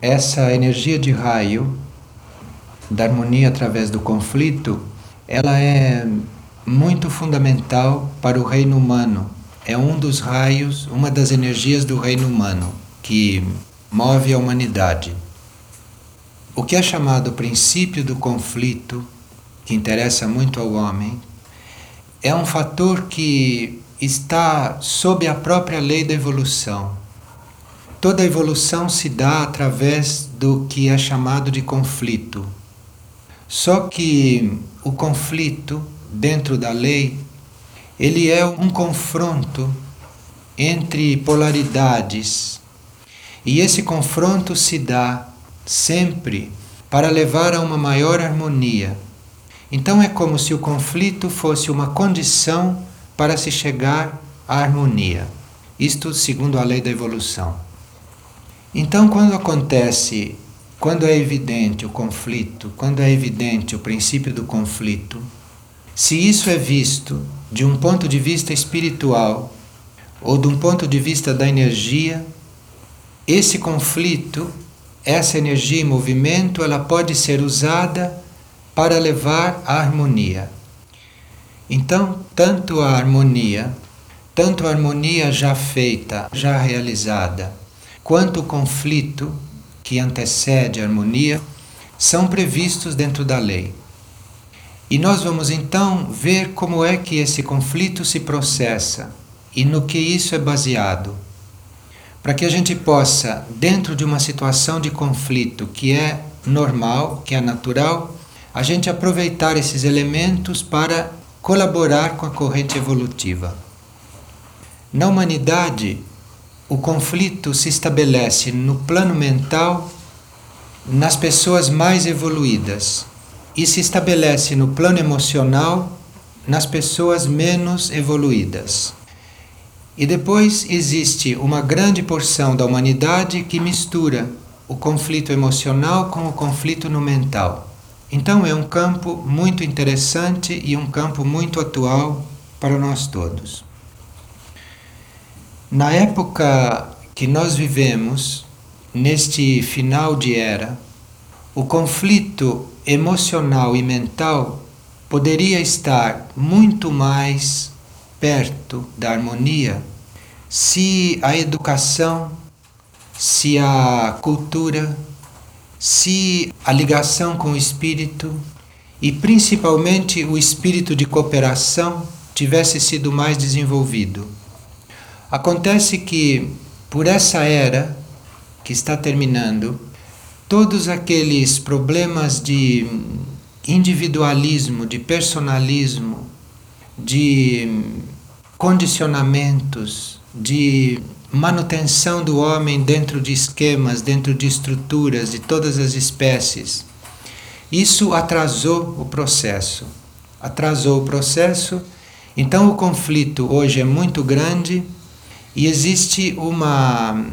essa energia de raio da harmonia através do conflito, ela é muito fundamental para o reino humano. É um dos raios, uma das energias do reino humano que move a humanidade. O que é chamado princípio do conflito, que interessa muito ao homem, é um fator que está sob a própria lei da evolução. Toda evolução se dá através do que é chamado de conflito. Só que o conflito dentro da lei, ele é um confronto entre polaridades. E esse confronto se dá sempre para levar a uma maior harmonia. Então é como se o conflito fosse uma condição para se chegar à harmonia. Isto segundo a lei da evolução. Então, quando acontece, quando é evidente o conflito, quando é evidente o princípio do conflito, se isso é visto de um ponto de vista espiritual ou de um ponto de vista da energia, esse conflito, essa energia em movimento, ela pode ser usada para levar à harmonia. Então, tanto a harmonia, tanto a harmonia já feita, já realizada, quanto o conflito que antecede a harmonia, são previstos dentro da lei. E nós vamos então ver como é que esse conflito se processa e no que isso é baseado. Para que a gente possa, dentro de uma situação de conflito que é normal, que é natural, a gente aproveitar esses elementos para colaborar com a corrente evolutiva. Na humanidade, o conflito se estabelece no plano mental nas pessoas mais evoluídas e se estabelece no plano emocional nas pessoas menos evoluídas. E depois existe uma grande porção da humanidade que mistura o conflito emocional com o conflito no mental. Então é um campo muito interessante e um campo muito atual para nós todos. Na época que nós vivemos, neste final de era, o conflito emocional e mental poderia estar muito mais perto da harmonia se a educação, se a cultura, se a ligação com o espírito e principalmente o espírito de cooperação tivesse sido mais desenvolvido. Acontece que, por essa era que está terminando, todos aqueles problemas de individualismo, de personalismo, de condicionamentos, de manutenção do homem dentro de esquemas, dentro de estruturas de todas as espécies. Isso atrasou o processo. Atrasou o processo, então o conflito hoje é muito grande e existe uma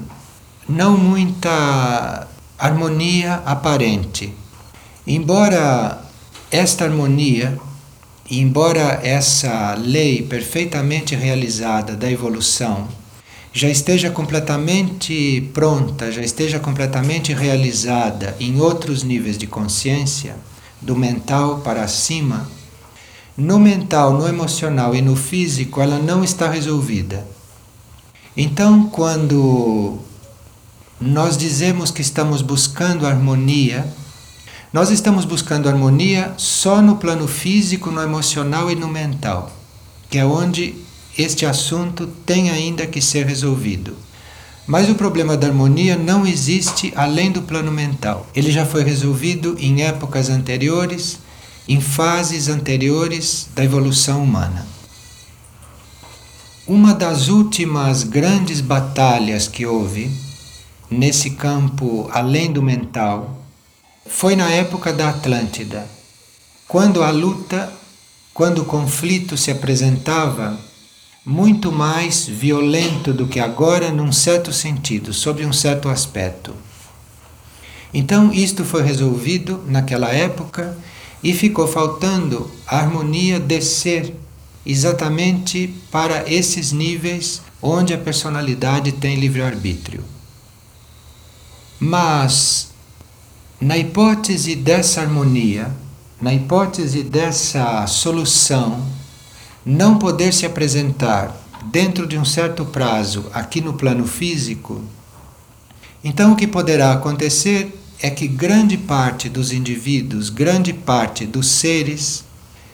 não muita harmonia aparente. Embora esta harmonia, embora essa lei perfeitamente realizada da evolução já esteja completamente pronta, já esteja completamente realizada em outros níveis de consciência, do mental para cima, no mental, no emocional e no físico, ela não está resolvida. Então, quando nós dizemos que estamos buscando harmonia, nós estamos buscando harmonia só no plano físico, no emocional e no mental, que é onde este assunto tem ainda que ser resolvido. Mas o problema da harmonia não existe além do plano mental. Ele já foi resolvido em épocas anteriores, em fases anteriores da evolução humana. Uma das últimas grandes batalhas que houve nesse campo além do mental foi na época da Atlântida, quando a luta, quando o conflito se apresentava muito mais violento do que agora, num certo sentido, sob um certo aspecto. Então, isto foi resolvido naquela época e ficou faltando a harmonia descer exatamente para esses níveis onde a personalidade tem livre-arbítrio. Mas, na hipótese dessa harmonia, na hipótese dessa solução não poder se apresentar dentro de um certo prazo aqui no plano físico, então o que poderá acontecer é que grande parte dos indivíduos, grande parte dos seres,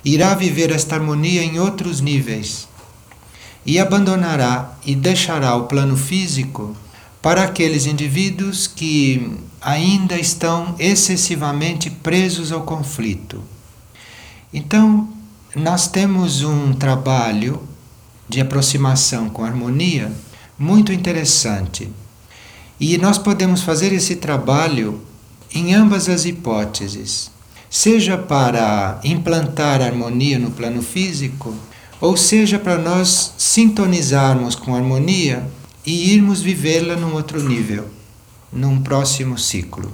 irá viver esta harmonia em outros níveis e abandonará e deixará o plano físico para aqueles indivíduos que ainda estão excessivamente presos ao conflito. Então, nós temos um trabalho de aproximação com harmonia muito interessante. E nós podemos fazer esse trabalho em ambas as hipóteses, seja para implantar harmonia no plano físico, ou seja para nós sintonizarmos com harmonia e irmos vivê-la num outro nível, num próximo ciclo.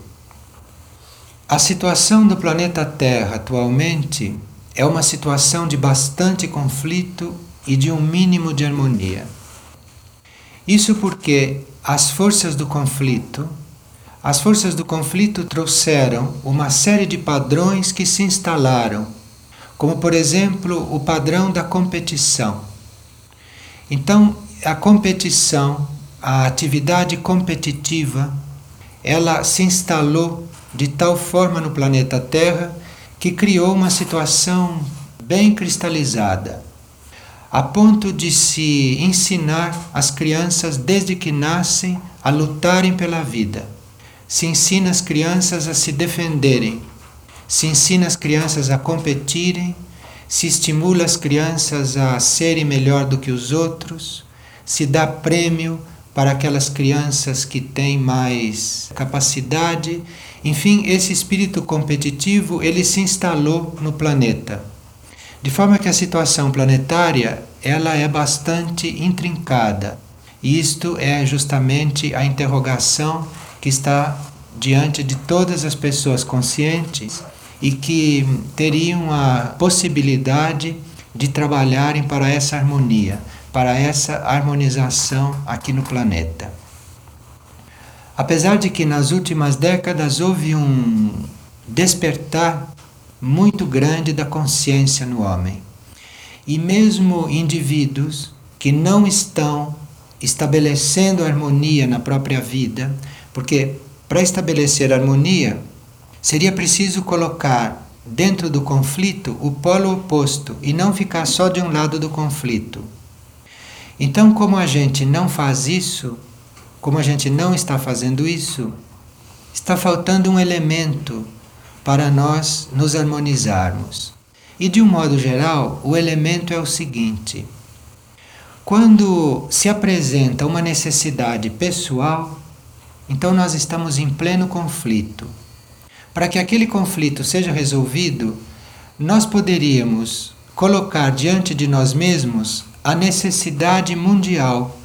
A situação do planeta Terra atualmente é uma situação de bastante conflito e de um mínimo de harmonia. Isso porque as forças do conflito, as forças do conflito trouxeram uma série de padrões que se instalaram, como por exemplo o padrão da competição. Então, a competição, a atividade competitiva, ela se instalou de tal forma no planeta Terra que criou uma situação bem cristalizada a ponto de se ensinar as crianças desde que nascem a lutarem pela vida. Se ensina as crianças a se defenderem, se ensina as crianças a competirem, se estimula as crianças a serem melhor do que os outros, se dá prêmio para aquelas crianças que têm mais capacidade. Enfim, esse espírito competitivo ele se instalou no planeta. De forma que a situação planetária ela é bastante intrincada. Isto é justamente a interrogação que está diante de todas as pessoas conscientes e que teriam a possibilidade de trabalharem para essa harmonia, para essa harmonização aqui no planeta. Apesar de que nas últimas décadas houve um despertar muito grande da consciência no homem. E mesmo indivíduos que não estão estabelecendo harmonia na própria vida, porque para estabelecer harmonia seria preciso colocar dentro do conflito o polo oposto e não ficar só de um lado do conflito. Então, como a gente não faz isso, como a gente não está fazendo isso, está faltando um elemento para nós nos harmonizarmos. E de um modo geral, o elemento é o seguinte: quando se apresenta uma necessidade pessoal, então nós estamos em pleno conflito. Para que aquele conflito seja resolvido, nós poderíamos colocar diante de nós mesmos a necessidade mundial,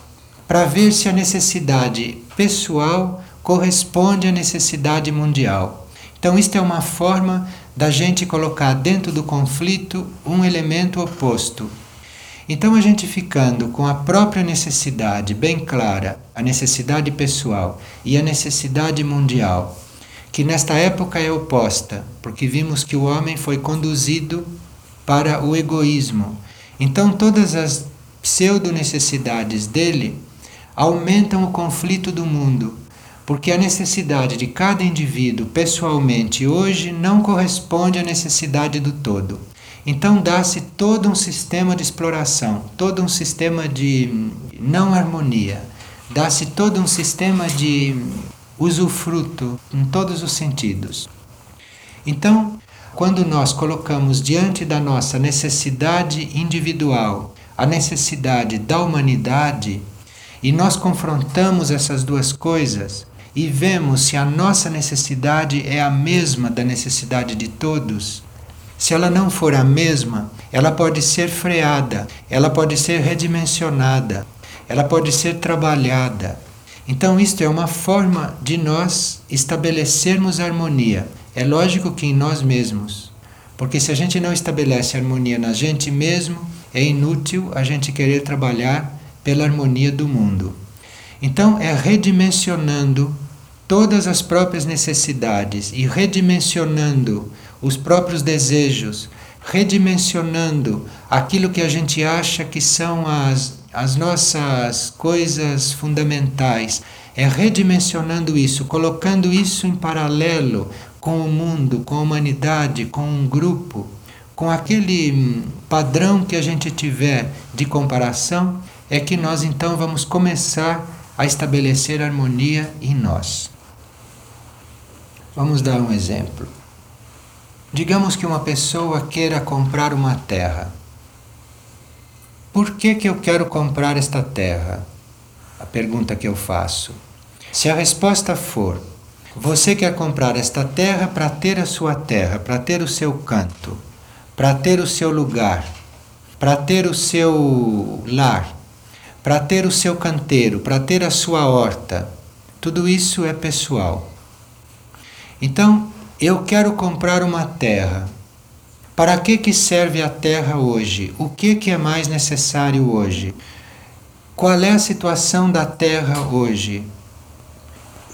para ver se a necessidade pessoal corresponde à necessidade mundial. Então, isto é uma forma da gente colocar dentro do conflito um elemento oposto. Então, a gente ficando com a própria necessidade bem clara, a necessidade pessoal e a necessidade mundial, que nesta época é oposta, porque vimos que o homem foi conduzido para o egoísmo. Então, todas as pseudo-necessidades dele aumentam o conflito do mundo porque a necessidade de cada indivíduo pessoalmente hoje não corresponde à necessidade do todo. Então dá-se todo um sistema de exploração, todo um sistema de não harmonia, dá-se todo um sistema de usufruto em todos os sentidos. Então, quando nós colocamos diante da nossa necessidade individual a necessidade da humanidade e nós confrontamos essas duas coisas, e vemos se a nossa necessidade é a mesma da necessidade de todos, se ela não for a mesma, ela pode ser freada, ela pode ser redimensionada, ela pode ser trabalhada. Então, isto é uma forma de nós estabelecermos harmonia. É lógico que em nós mesmos, porque se a gente não estabelece harmonia na gente mesmo, é inútil a gente querer trabalhar pela harmonia do mundo. Então, é redimensionando todas as próprias necessidades e redimensionando os próprios desejos, redimensionando aquilo que a gente acha que são as, as nossas coisas fundamentais, é redimensionando isso, colocando isso em paralelo com o mundo, com a humanidade, com um grupo, com aquele hum, padrão que a gente tiver de comparação, é que nós então vamos começar a estabelecer harmonia em nós. Vamos dar um exemplo. Digamos que uma pessoa queira comprar uma terra. Por que, que eu quero comprar esta terra? A pergunta que eu faço. Se a resposta for: você quer comprar esta terra para ter a sua terra, para ter o seu canto, para ter o seu lugar, para ter o seu lar, para ter o seu canteiro, para ter a sua horta. Tudo isso é pessoal. Então, eu quero comprar uma terra. Para que, que serve a terra hoje? O que, que é mais necessário hoje? Qual é a situação da terra hoje?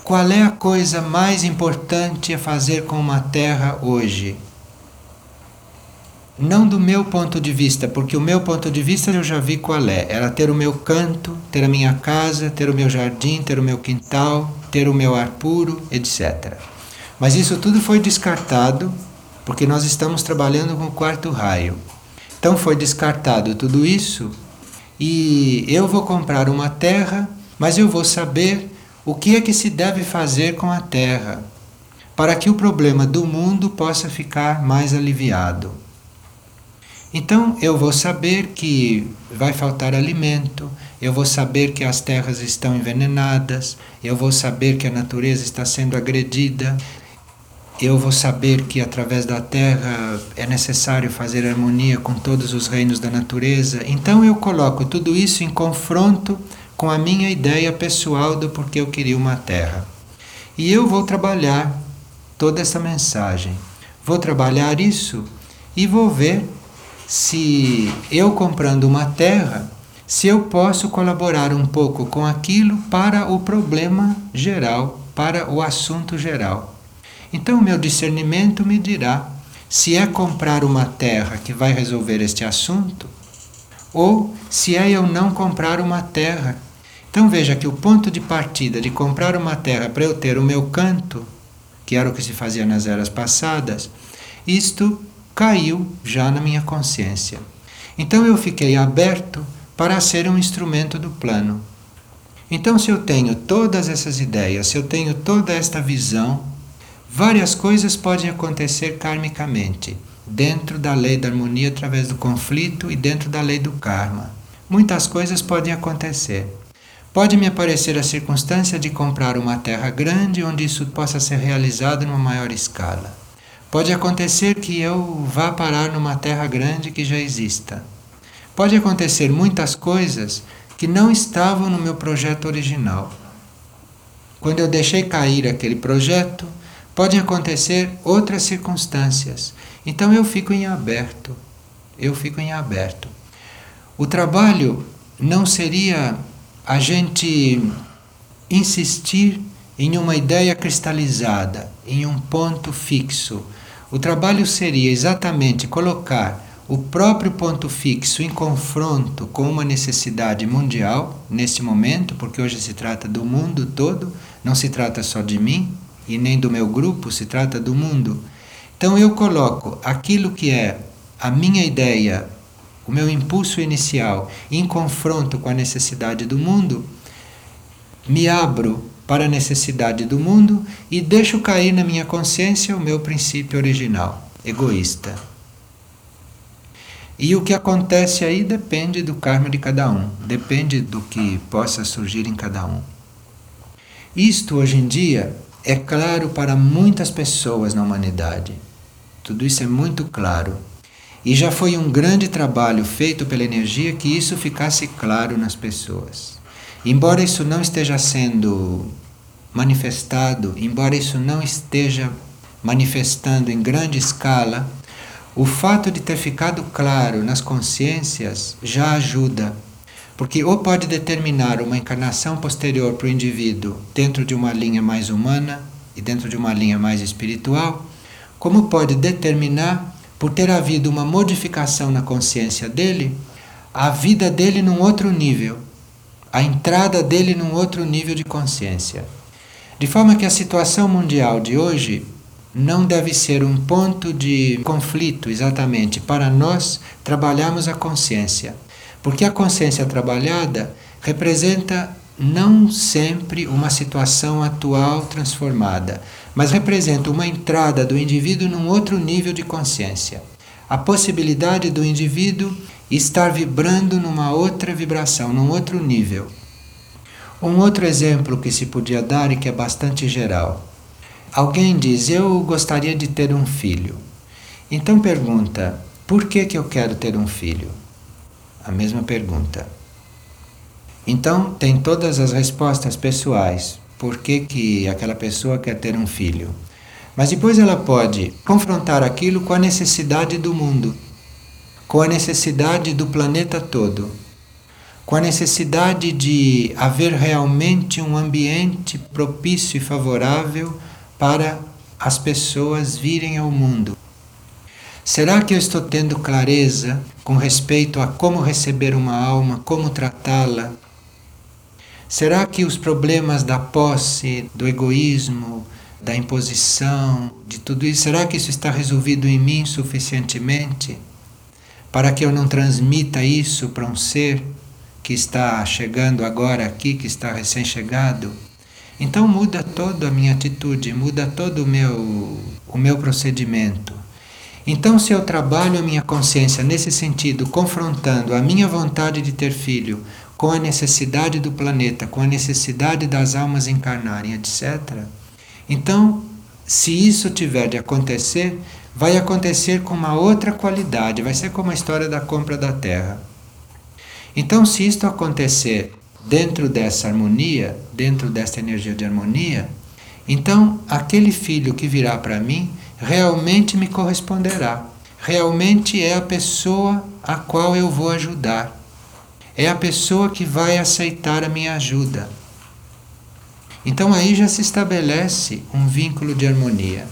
Qual é a coisa mais importante a fazer com uma terra hoje? Não do meu ponto de vista, porque o meu ponto de vista eu já vi qual é. Era ter o meu canto, ter a minha casa, ter o meu jardim, ter o meu quintal, ter o meu ar puro, etc. Mas isso tudo foi descartado porque nós estamos trabalhando com o quarto raio. Então foi descartado tudo isso e eu vou comprar uma terra, mas eu vou saber o que é que se deve fazer com a terra para que o problema do mundo possa ficar mais aliviado. Então eu vou saber que vai faltar alimento, eu vou saber que as terras estão envenenadas, eu vou saber que a natureza está sendo agredida, eu vou saber que através da terra é necessário fazer harmonia com todos os reinos da natureza. Então eu coloco tudo isso em confronto com a minha ideia pessoal do porquê eu queria uma terra. E eu vou trabalhar toda essa mensagem. Vou trabalhar isso e vou ver se eu comprando uma terra, se eu posso colaborar um pouco com aquilo para o problema geral, para o assunto geral. Então, o meu discernimento me dirá se é comprar uma terra que vai resolver este assunto ou se é eu não comprar uma terra então veja que o ponto de partida de comprar uma terra para eu ter o meu canto, que era o que se fazia nas eras passadas, isto caiu já na minha consciência. Então eu fiquei aberto para ser um instrumento do plano. Então, se eu tenho todas essas ideias, se eu tenho toda esta visão, várias coisas podem acontecer karmicamente, dentro da lei da harmonia através do conflito e dentro da lei do karma. Muitas coisas podem acontecer. Pode me aparecer a circunstância de comprar uma terra grande onde isso possa ser realizado numa maior escala. Pode acontecer que eu vá parar numa terra grande que já exista. Pode acontecer muitas coisas que não estavam no meu projeto original. Quando eu deixei cair aquele projeto, podem acontecer outras circunstâncias. Então eu fico em aberto. Eu fico em aberto. O trabalho não seria a gente insistir em uma ideia cristalizada, em um ponto fixo. O trabalho seria exatamente colocar o próprio ponto fixo em confronto com uma necessidade mundial neste momento, porque hoje se trata do mundo todo, não se trata só de mim e nem do meu grupo, se trata do mundo. Então eu coloco aquilo que é a minha ideia o meu impulso inicial em confronto com a necessidade do mundo, me abro para a necessidade do mundo e deixo cair na minha consciência o meu princípio original, egoísta. E o que acontece aí depende do karma de cada um, depende do que possa surgir em cada um. Isto hoje em dia é claro para muitas pessoas na humanidade. Tudo isso é muito claro. E já foi um grande trabalho feito pela energia que isso ficasse claro nas pessoas. Embora isso não esteja sendo manifestado, embora isso não esteja manifestando em grande escala, o fato de ter ficado claro nas consciências já ajuda, Porque ou pode determinar uma encarnação posterior para o indivíduo dentro de uma linha mais humana e dentro de uma linha mais espiritual, como pode determinar, por ter havido uma modificação na consciência dele, a vida dele num outro nível, a entrada dele num outro nível de consciência. De forma que a situação mundial de hoje não deve ser um ponto de conflito exatamente para nós trabalharmos a consciência. Porque a consciência trabalhada representa não sempre uma situação atual transformada, mas representa uma entrada do indivíduo num outro nível de consciência. A possibilidade do indivíduo estar vibrando numa outra vibração, num outro nível. Um outro exemplo que se podia dar e que é bastante geral. Alguém diz: Eu gostaria de ter um filho. Então pergunta: Por que, que eu quero ter um filho? A mesma pergunta. Então tem todas as respostas pessoais. Por que, que aquela pessoa quer ter um filho? Mas depois ela pode confrontar aquilo com a necessidade do mundo, com a necessidade do planeta todo, com a necessidade de haver realmente um ambiente propício e favorável para as pessoas virem ao mundo. Será que eu estou tendo clareza com respeito a como receber uma alma, como tratá-la? Será que os problemas da posse, do egoísmo, da imposição, de tudo isso, será que isso está resolvido em mim suficientemente para que eu não transmita isso para um ser que está chegando agora aqui, que está recém-chegado? Então muda toda a minha atitude, muda todo o meu, o meu procedimento. Então, se eu trabalho a minha consciência nesse sentido, confrontando a minha vontade de ter filho com a necessidade do planeta, com a necessidade das almas encarnarem, etc., então, se isso tiver de acontecer, vai acontecer com uma outra qualidade, vai ser como a história da compra da terra. Então, se isto acontecer dentro dessa harmonia, dentro dessa energia de harmonia, então aquele filho que virá para mim realmente me corresponderá. Realmente é a pessoa a qual eu vou ajudar. É a pessoa que vai aceitar a minha ajuda. Então aí já se estabelece um vínculo de harmonia.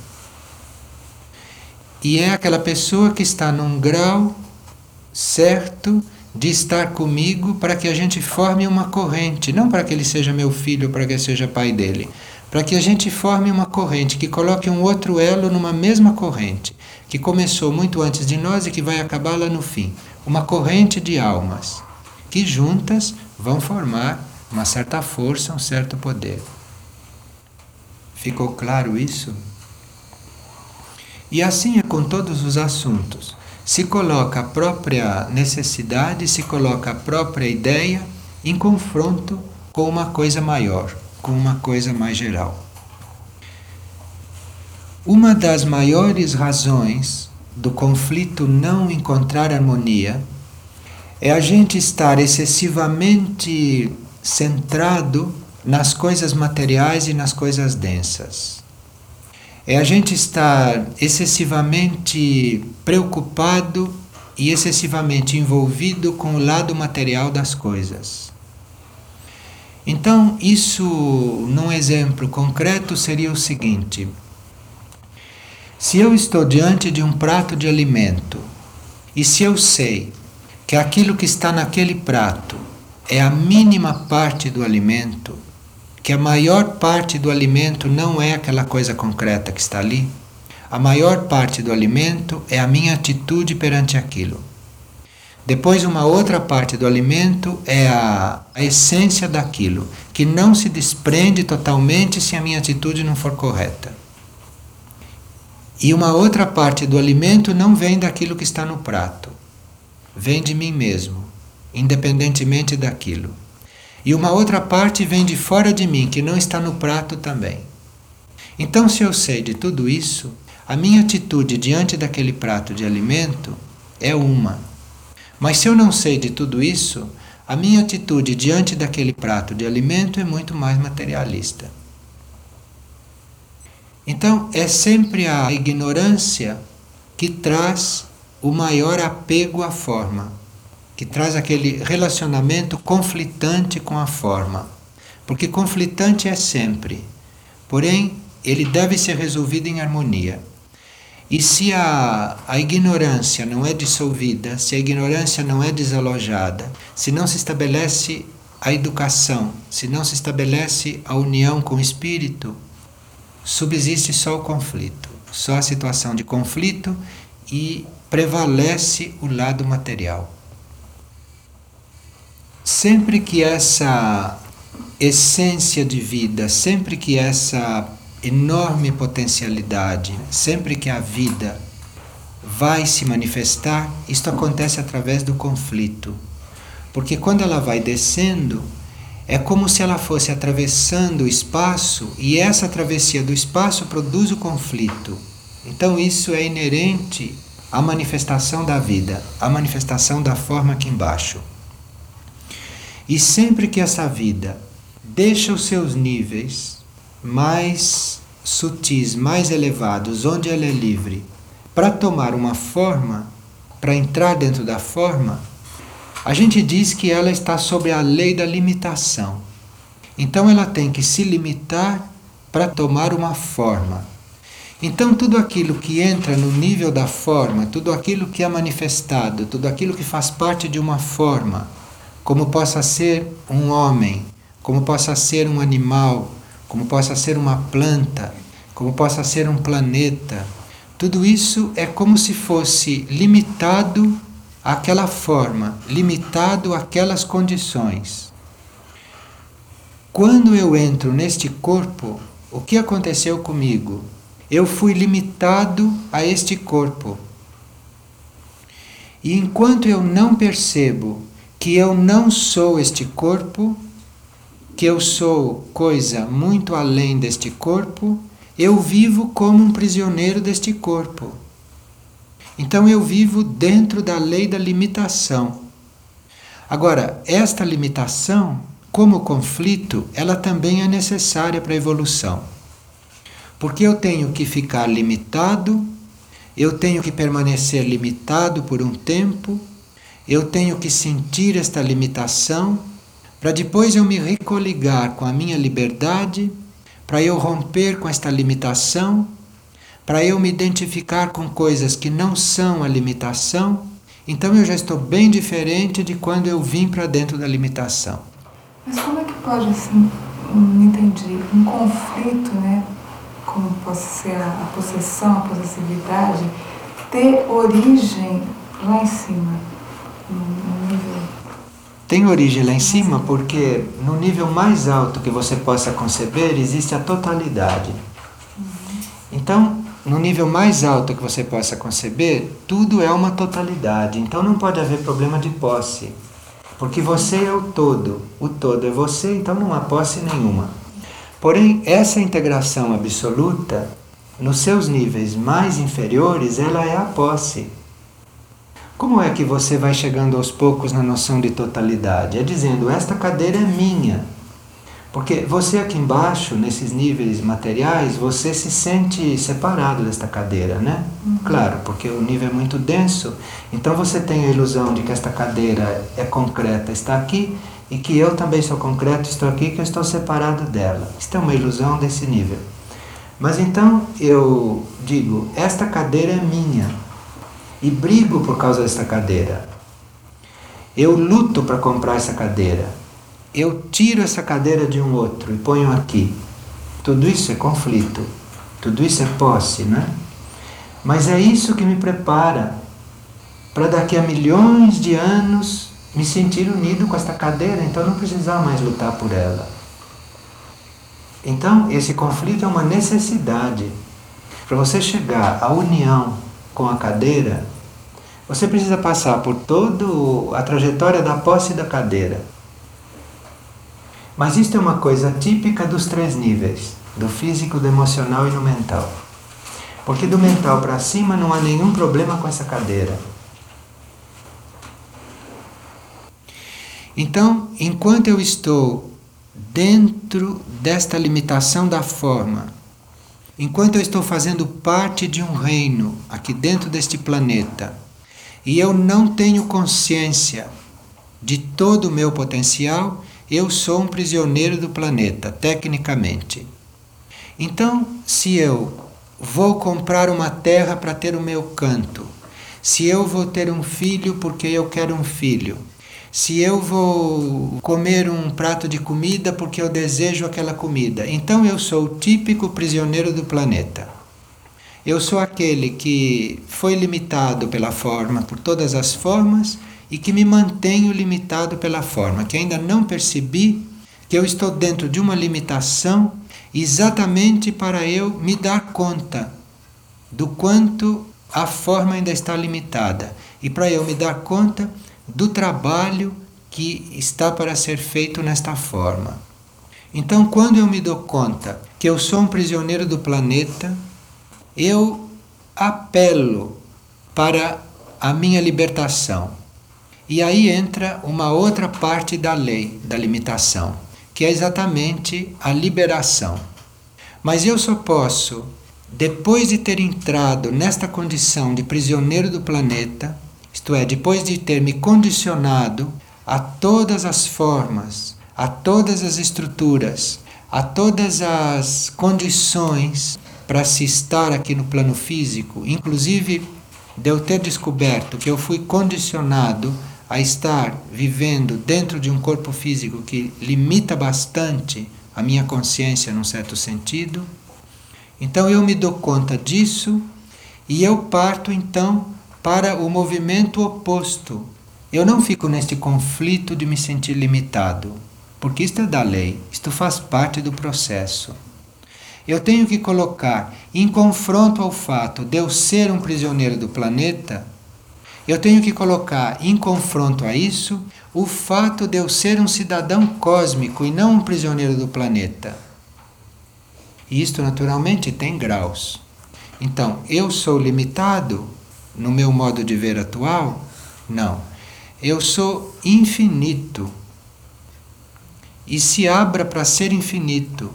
E é aquela pessoa que está num grau certo de estar comigo para que a gente forme uma corrente, não para que ele seja meu filho, para que eu seja pai dele, para que a gente forme uma corrente que coloque um outro elo numa mesma corrente, que começou muito antes de nós e que vai acabar lá no fim, uma corrente de almas que juntas vão formar uma certa força, um certo poder. Ficou claro isso? E assim é com todos os assuntos se coloca a própria necessidade, se coloca a própria ideia em confronto com uma coisa maior, com uma coisa mais geral. Uma das maiores razões do conflito não encontrar harmonia é a gente estar excessivamente centrado nas coisas materiais e nas coisas densas é a gente estar excessivamente preocupado e excessivamente envolvido com o lado material das coisas. Então, isso, num exemplo concreto, seria o seguinte: se eu estou diante de um prato de alimento e se eu sei que aquilo que está naquele prato é a mínima parte do alimento, que a maior parte do alimento não é aquela coisa concreta que está ali. A maior parte do alimento é a minha atitude perante aquilo. Depois, uma outra parte do alimento é a, a essência daquilo, que não se desprende totalmente se a minha atitude não for correta. E uma outra parte do alimento não vem daquilo que está no prato, vem de mim mesmo, independentemente daquilo. E uma outra parte vem de fora de mim, que não está no prato também. Então, se eu sei de tudo isso, a minha atitude diante daquele prato de alimento é uma. Mas se eu não sei de tudo isso, a minha atitude diante daquele prato de alimento é muito mais materialista. Então, é sempre a ignorância que traz o maior apego à forma. que traz aquele relacionamento conflitante com a forma. Porque conflitante é sempre, porém, ele deve ser resolvido em harmonia. E se a, a ignorância não é dissolvida, se a ignorância não é desalojada, se não se estabelece a educação, se não se estabelece a união com o espírito, subsiste só o conflito, só a situação de conflito e prevalece o lado material. Sempre que essa essência de vida, sempre que essa enorme potencialidade, sempre que a vida vai se manifestar, isto acontece através do conflito. Porque quando ela vai descendo, é como se ela fosse atravessando o espaço e essa travessia do espaço produz o conflito. Então isso é inerente à manifestação da vida, à manifestação da forma aqui embaixo. E sempre que essa vida deixa os seus níveis mais sutis, mais elevados, onde ela é livre, para tomar uma forma, para entrar dentro da forma, a gente diz que ela está sob a lei da limitação. Então ela tem que se limitar para tomar uma forma. Então tudo aquilo que entra no nível da forma, tudo aquilo que é manifestado, tudo aquilo que faz parte de uma forma, como possa ser um homem, como possa ser um animal, como possa ser uma planta, como possa ser um planeta. Tudo isso é como se fosse limitado àquela forma, limitado àquelas condições. Quando eu entro neste corpo, o que aconteceu comigo? Eu fui limitado a este corpo. E enquanto eu não percebo que eu não sou este corpo, que eu sou coisa muito além deste corpo, eu vivo como um prisioneiro deste corpo. Então eu vivo dentro da lei da limitação. Agora, esta limitação, como conflito, ela também é necessária para a evolução. Porque eu tenho que ficar limitado, eu tenho que permanecer limitado por um tempo, eu tenho que sentir esta limitação para depois eu me recoligar com a minha liberdade, para eu romper com esta limitação, para eu me identificar com coisas que não são a limitação, então eu já estou bem diferente de quando eu vim para dentro da limitação. Mas como é que pode, assim, não entendi, um conflito, né, como pode ser a possessão, a possessividade, ter origem lá em cima, no nível tem origem lá em cima porque no nível mais alto que você possa conceber existe a totalidade. Então, no nível mais alto que você possa conceber, tudo é uma totalidade. Então não pode haver problema de posse. Porque você é o todo. O todo é você, então não há posse nenhuma. Porém, essa integração absoluta, nos seus níveis mais inferiores, ela é a posse. Como é que você vai chegando aos poucos na noção de totalidade? É dizendo, esta cadeira é minha. Porque você aqui embaixo, nesses níveis materiais, você se sente separado desta cadeira, né? Uhum. Claro, porque o nível é muito denso. Então você tem a ilusão de que esta cadeira é concreta, está aqui, e que eu também sou concreto, estou aqui, que eu estou separado dela. Isto é uma ilusão desse nível. Mas então eu digo, esta cadeira é minha e brigo por causa dessa cadeira. Eu luto para comprar essa cadeira. Eu tiro essa cadeira de um outro e ponho aqui. Tudo isso é conflito. Tudo isso é posse, né? Mas é isso que me prepara para daqui a milhões de anos me sentir unido com esta cadeira, então não precisar mais lutar por ela. Então, esse conflito é uma necessidade. Para você chegar à união com a cadeira, você precisa passar por toda a trajetória da posse da cadeira. Mas isto é uma coisa típica dos três níveis: do físico, do emocional e do mental. Porque do mental para cima não há nenhum problema com essa cadeira. Então, enquanto eu estou dentro desta limitação da forma, Enquanto eu estou fazendo parte de um reino aqui dentro deste planeta e eu não tenho consciência de todo o meu potencial, eu sou um prisioneiro do planeta, tecnicamente. Então, se eu vou comprar uma terra para ter o meu canto, se eu vou ter um filho porque eu quero um filho, se eu vou comer um prato de comida porque eu desejo aquela comida, então eu sou o típico prisioneiro do planeta. Eu sou aquele que foi limitado pela forma, por todas as formas, e que me mantenho limitado pela forma, que ainda não percebi que eu estou dentro de uma limitação exatamente para eu me dar conta do quanto a forma ainda está limitada e para eu me dar conta do trabalho que está para ser feito nesta forma. Então, quando eu me dou conta que eu sou um prisioneiro do planeta, eu apelo para a minha libertação. E aí entra uma outra parte da lei da limitação, que é exatamente a liberação. Mas eu só posso, depois de ter entrado nesta condição de prisioneiro do planeta, isto é, depois de ter me condicionado a todas as formas, a todas as estruturas, a todas as condições para se estar aqui no plano físico, inclusive de eu ter descoberto que eu fui condicionado a estar vivendo dentro de um corpo físico que limita bastante a minha consciência num certo sentido. Então eu me dou conta disso e eu parto então para o movimento oposto. Eu não fico neste conflito de me sentir limitado, porque isto é da lei, isto faz parte do processo. Eu tenho que colocar em confronto ao fato de eu ser um prisioneiro do planeta eu tenho que colocar em confronto a isso o fato de eu ser um cidadão cósmico e não um prisioneiro do planeta. E isto naturalmente tem graus. Então, eu sou limitado no meu modo de ver atual? Não. Eu sou infinito. E se abra para ser infinito.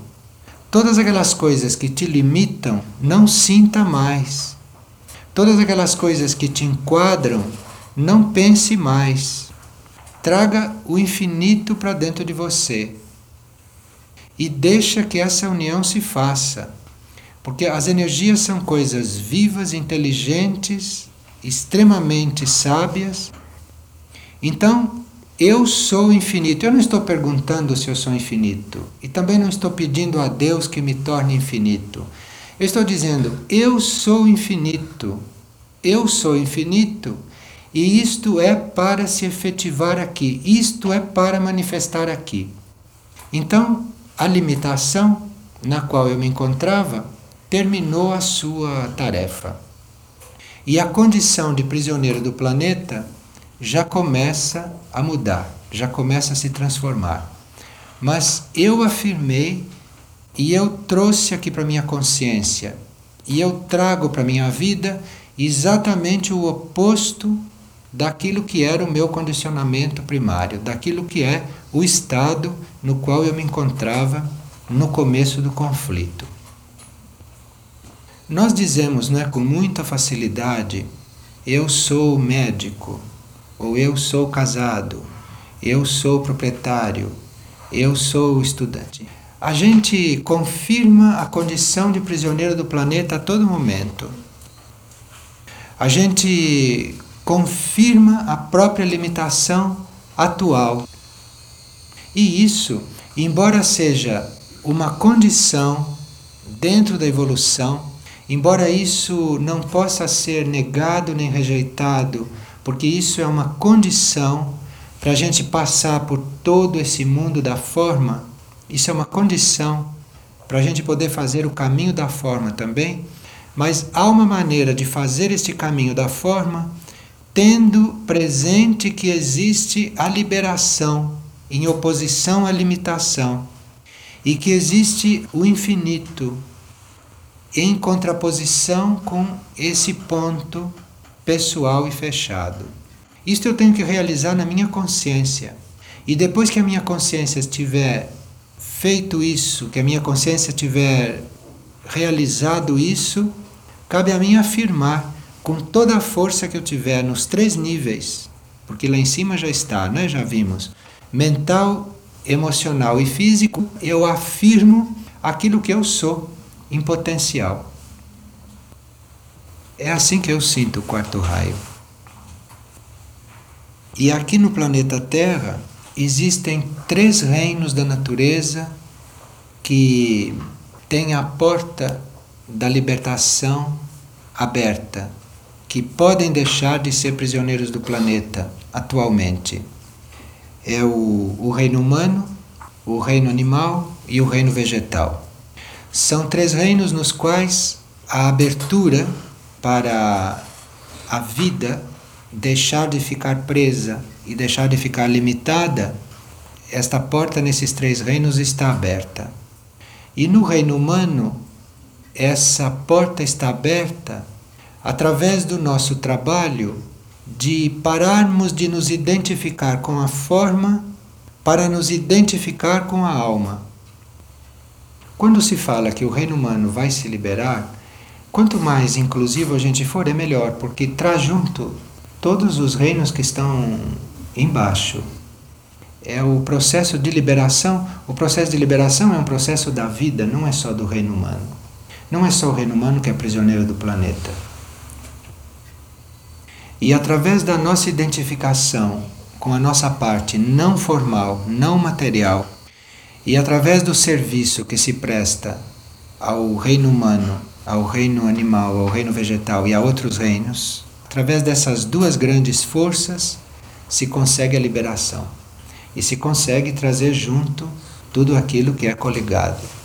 Todas aquelas coisas que te limitam, não sinta mais. Todas aquelas coisas que te enquadram, não pense mais. Traga o infinito para dentro de você. E deixa que essa união se faça. Porque as energias são coisas vivas, inteligentes, extremamente sábias. Então, eu sou infinito. Eu não estou perguntando se eu sou infinito. E também não estou pedindo a Deus que me torne infinito. Eu estou dizendo, eu sou infinito. Eu sou infinito. E isto é para se efetivar aqui. Isto é para manifestar aqui. Então, a limitação na qual eu me encontrava terminou a sua tarefa. E a condição de prisioneiro do planeta já começa a mudar, já começa a se transformar. Mas eu afirmei e eu trouxe aqui para minha consciência e eu trago para minha vida exatamente o oposto daquilo que era o meu condicionamento primário, daquilo que é o estado no qual eu me encontrava no começo do conflito. Nós dizemos, não é, com muita facilidade, eu sou médico, ou eu sou casado, eu sou proprietário, eu sou estudante a gente confirma a condição de prisioneiro do planeta a todo momento. A gente confirma a própria limitação atual. E isso, embora seja uma condição dentro da evolução, embora isso não possa ser negado nem rejeitado, porque isso é uma condição para a gente passar por todo esse mundo da forma isso é uma condição para a gente poder fazer o caminho da forma também, mas há uma maneira de fazer este caminho da forma tendo presente que existe a liberação em oposição à limitação e que existe o infinito em contraposição com esse ponto pessoal e fechado. Isto eu tenho que realizar na minha consciência. E depois que a minha consciência estiver feito isso, que a minha consciência tiver realizado isso, cabe a mim afirmar com toda a força que eu tiver nos três níveis, porque lá em cima já está, né? Já vimos. Mental, emocional e físico, eu afirmo aquilo que eu sou em potencial. É assim que eu sinto o quarto raio. E aqui no planeta Terra existem três reinos da natureza que têm a porta da libertação aberta, que podem deixar de ser prisioneiros do planeta atualmente. É o, o reino humano, o reino animal e o reino vegetal. São três reinos nos quais a abertura para a vida deixar de ficar presa e deixar de ficar limitada, esta porta nesses três reinos está aberta. E no reino humano, essa porta está aberta através do nosso trabalho de pararmos de nos identificar com a forma para nos identificar com a alma. Quando se fala que o reino humano vai se liberar, quanto mais inclusivo a gente for, é melhor, porque traz junto todos os reinos que estão embaixo. É o processo de liberação. O processo de liberação é um processo da vida, não é só do reino humano. Não é só o reino humano que é prisioneiro do planeta. E através da nossa identificação com a nossa parte não formal, não material, e através do serviço que se presta ao reino humano, ao reino animal, ao reino vegetal e a outros reinos, através dessas duas grandes forças se consegue a liberação e se consegue trazer junto tudo aquilo que é coligado.